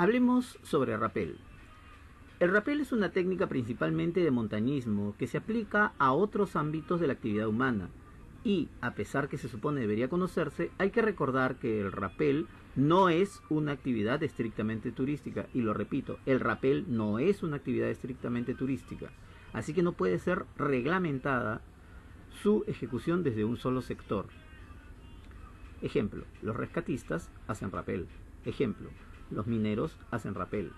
Hablemos sobre rappel. El rappel es una técnica principalmente de montañismo que se aplica a otros ámbitos de la actividad humana. Y, a pesar que se supone debería conocerse, hay que recordar que el rappel no es una actividad estrictamente turística. Y lo repito, el rappel no es una actividad estrictamente turística. Así que no puede ser reglamentada su ejecución desde un solo sector. Ejemplo, los rescatistas hacen rappel. Ejemplo, los mineros hacen rappel.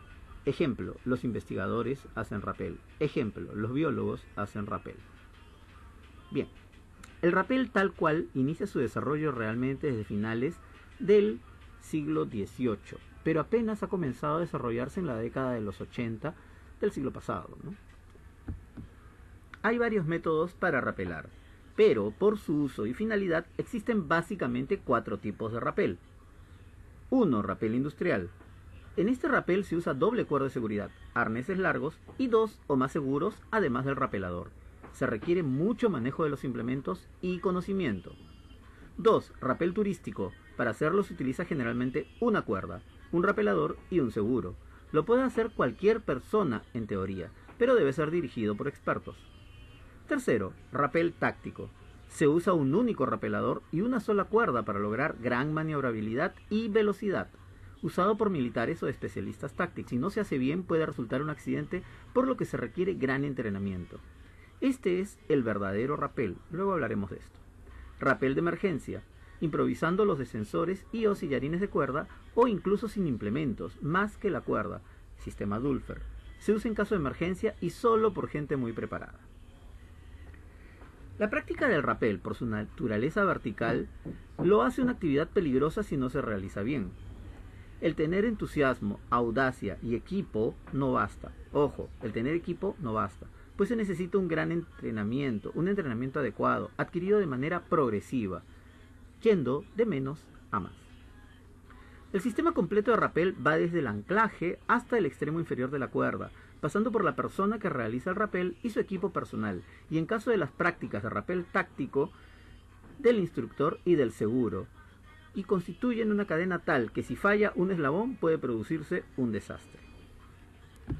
Ejemplo, los investigadores hacen rappel. Ejemplo, los biólogos hacen rappel. Bien, el rappel tal cual inicia su desarrollo realmente desde finales del siglo XVIII, pero apenas ha comenzado a desarrollarse en la década de los 80 del siglo pasado. Hay varios métodos para rapelar, pero por su uso y finalidad existen básicamente cuatro tipos de rappel. 1. Rapel industrial. En este rapel se usa doble cuerda de seguridad, arneses largos y dos o más seguros, además del rapelador. Se requiere mucho manejo de los implementos y conocimiento. 2. Rapel turístico. Para hacerlo se utiliza generalmente una cuerda, un rapelador y un seguro. Lo puede hacer cualquier persona en teoría, pero debe ser dirigido por expertos. Tercero, rapel táctico. Se usa un único rapelador y una sola cuerda para lograr gran maniobrabilidad y velocidad. Usado por militares o especialistas tácticos. Si no se hace bien puede resultar un accidente, por lo que se requiere gran entrenamiento. Este es el verdadero rapel. Luego hablaremos de esto. Rapel de emergencia. Improvisando los descensores y o sillarines de cuerda o incluso sin implementos, más que la cuerda. Sistema Dulfer. Se usa en caso de emergencia y solo por gente muy preparada. La práctica del rapel, por su naturaleza vertical, lo hace una actividad peligrosa si no se realiza bien. El tener entusiasmo, audacia y equipo no basta. Ojo, el tener equipo no basta, pues se necesita un gran entrenamiento, un entrenamiento adecuado, adquirido de manera progresiva, yendo de menos a más. El sistema completo de rapel va desde el anclaje hasta el extremo inferior de la cuerda, pasando por la persona que realiza el rapel y su equipo personal, y en caso de las prácticas de rapel táctico, del instructor y del seguro, y constituyen una cadena tal que si falla un eslabón puede producirse un desastre.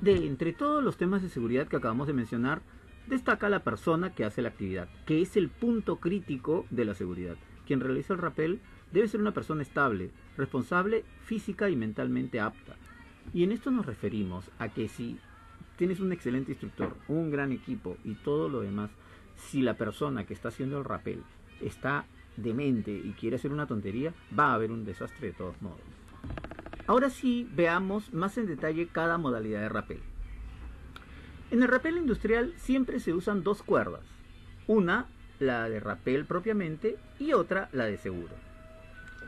De entre todos los temas de seguridad que acabamos de mencionar, destaca la persona que hace la actividad, que es el punto crítico de la seguridad. Quien realiza el rapel debe ser una persona estable, responsable, física y mentalmente apta. Y en esto nos referimos a que si tienes un excelente instructor, un gran equipo y todo lo demás, si la persona que está haciendo el rapel está demente y quiere hacer una tontería, va a haber un desastre de todos modos. Ahora sí, veamos más en detalle cada modalidad de rapel. En el rapel industrial siempre se usan dos cuerdas, una la de rapel propiamente y otra la de seguro.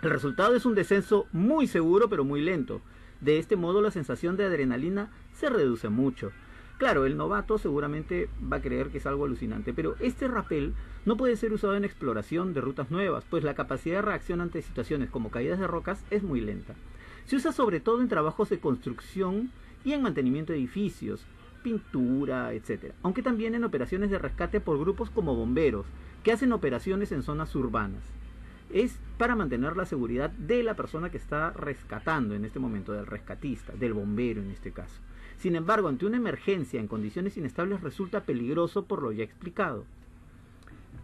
El resultado es un descenso muy seguro pero muy lento. De este modo la sensación de adrenalina se reduce mucho. Claro, el novato seguramente va a creer que es algo alucinante, pero este rapel no puede ser usado en exploración de rutas nuevas, pues la capacidad de reacción ante situaciones como caídas de rocas es muy lenta. Se usa sobre todo en trabajos de construcción y en mantenimiento de edificios, pintura, etc. Aunque también en operaciones de rescate por grupos como bomberos, que hacen operaciones en zonas urbanas es para mantener la seguridad de la persona que está rescatando en este momento, del rescatista, del bombero en este caso. Sin embargo, ante una emergencia en condiciones inestables resulta peligroso por lo ya explicado.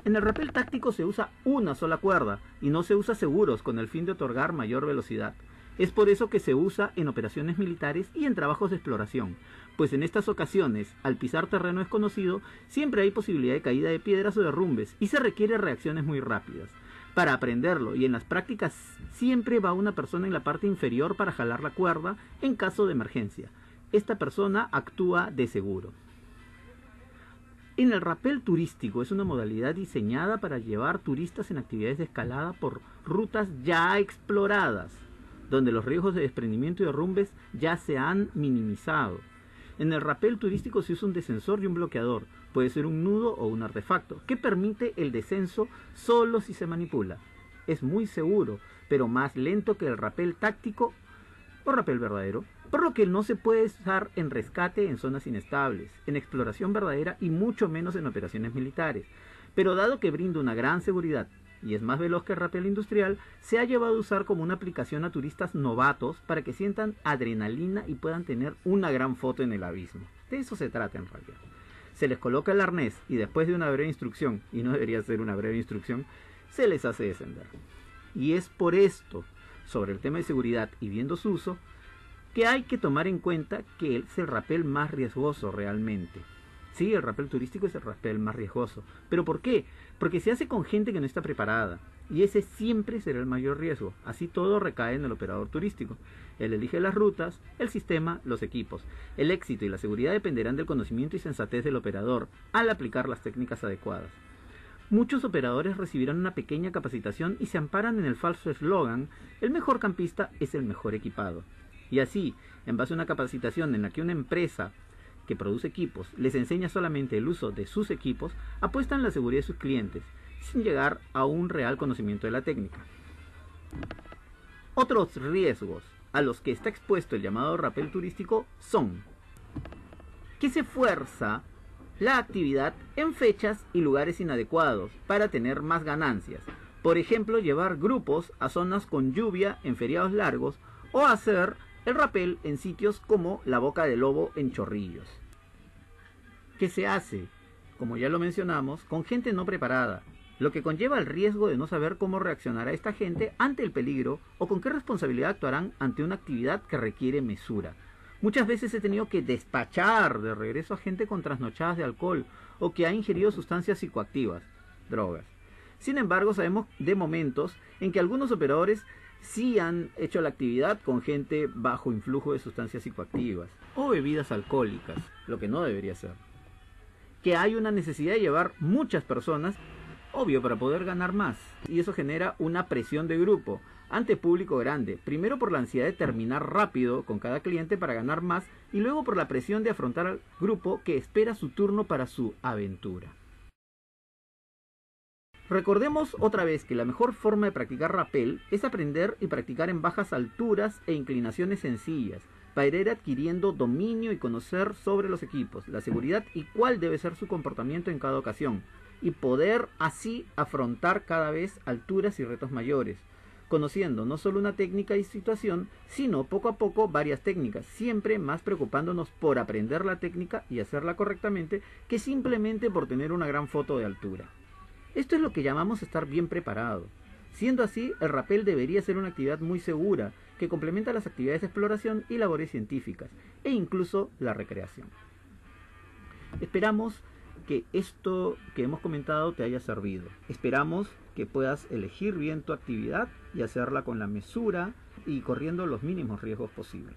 En el rappel táctico se usa una sola cuerda y no se usa seguros con el fin de otorgar mayor velocidad. Es por eso que se usa en operaciones militares y en trabajos de exploración, pues en estas ocasiones, al pisar terreno desconocido, siempre hay posibilidad de caída de piedras o derrumbes y se requiere reacciones muy rápidas para aprenderlo y en las prácticas siempre va una persona en la parte inferior para jalar la cuerda en caso de emergencia. Esta persona actúa de seguro. En el rapel turístico es una modalidad diseñada para llevar turistas en actividades de escalada por rutas ya exploradas, donde los riesgos de desprendimiento y derrumbes ya se han minimizado. En el rapel turístico se usa un descensor y un bloqueador, puede ser un nudo o un artefacto, que permite el descenso solo si se manipula. Es muy seguro, pero más lento que el rapel táctico o rapel verdadero, por lo que no se puede usar en rescate en zonas inestables, en exploración verdadera y mucho menos en operaciones militares. Pero dado que brinda una gran seguridad y es más veloz que el rappel industrial, se ha llevado a usar como una aplicación a turistas novatos para que sientan adrenalina y puedan tener una gran foto en el abismo. De eso se trata en realidad. Se les coloca el arnés y después de una breve instrucción, y no debería ser una breve instrucción, se les hace descender. Y es por esto, sobre el tema de seguridad y viendo su uso, que hay que tomar en cuenta que es el rappel más riesgoso realmente. Sí, el rappel turístico es el rappel más riesgoso. ¿Pero por qué? Porque se hace con gente que no está preparada. Y ese siempre será el mayor riesgo. Así todo recae en el operador turístico. Él elige las rutas, el sistema, los equipos. El éxito y la seguridad dependerán del conocimiento y sensatez del operador al aplicar las técnicas adecuadas. Muchos operadores recibirán una pequeña capacitación y se amparan en el falso eslogan, el mejor campista es el mejor equipado. Y así, en base a una capacitación en la que una empresa que produce equipos les enseña solamente el uso de sus equipos, apuestan la seguridad de sus clientes, sin llegar a un real conocimiento de la técnica. Otros riesgos a los que está expuesto el llamado rapel turístico son que se fuerza la actividad en fechas y lugares inadecuados para tener más ganancias. Por ejemplo, llevar grupos a zonas con lluvia en feriados largos o hacer el rapel en sitios como la Boca del Lobo en Chorrillos. ¿Qué se hace? Como ya lo mencionamos, con gente no preparada, lo que conlleva el riesgo de no saber cómo reaccionará esta gente ante el peligro o con qué responsabilidad actuarán ante una actividad que requiere mesura. Muchas veces he tenido que despachar de regreso a gente con trasnochadas de alcohol o que ha ingerido sustancias psicoactivas, drogas. Sin embargo, sabemos de momentos en que algunos operadores sí han hecho la actividad con gente bajo influjo de sustancias psicoactivas o bebidas alcohólicas, lo que no debería ser. Que hay una necesidad de llevar muchas personas, obvio, para poder ganar más. Y eso genera una presión de grupo ante público grande, primero por la ansiedad de terminar rápido con cada cliente para ganar más y luego por la presión de afrontar al grupo que espera su turno para su aventura. Recordemos otra vez que la mejor forma de practicar rappel es aprender y practicar en bajas alturas e inclinaciones sencillas, para ir adquiriendo dominio y conocer sobre los equipos, la seguridad y cuál debe ser su comportamiento en cada ocasión, y poder así afrontar cada vez alturas y retos mayores, conociendo no solo una técnica y situación, sino poco a poco varias técnicas, siempre más preocupándonos por aprender la técnica y hacerla correctamente que simplemente por tener una gran foto de altura. Esto es lo que llamamos estar bien preparado. Siendo así, el rappel debería ser una actividad muy segura, que complementa las actividades de exploración y labores científicas, e incluso la recreación. Esperamos que esto que hemos comentado te haya servido. Esperamos que puedas elegir bien tu actividad y hacerla con la mesura y corriendo los mínimos riesgos posibles.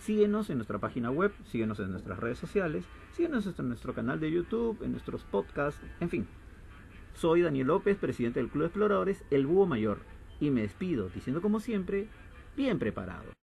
Síguenos en nuestra página web, síguenos en nuestras redes sociales, síguenos en nuestro canal de YouTube, en nuestros podcasts, en fin, soy Daniel López, presidente del Club de Exploradores El Búho Mayor, y me despido diciendo como siempre, bien preparado.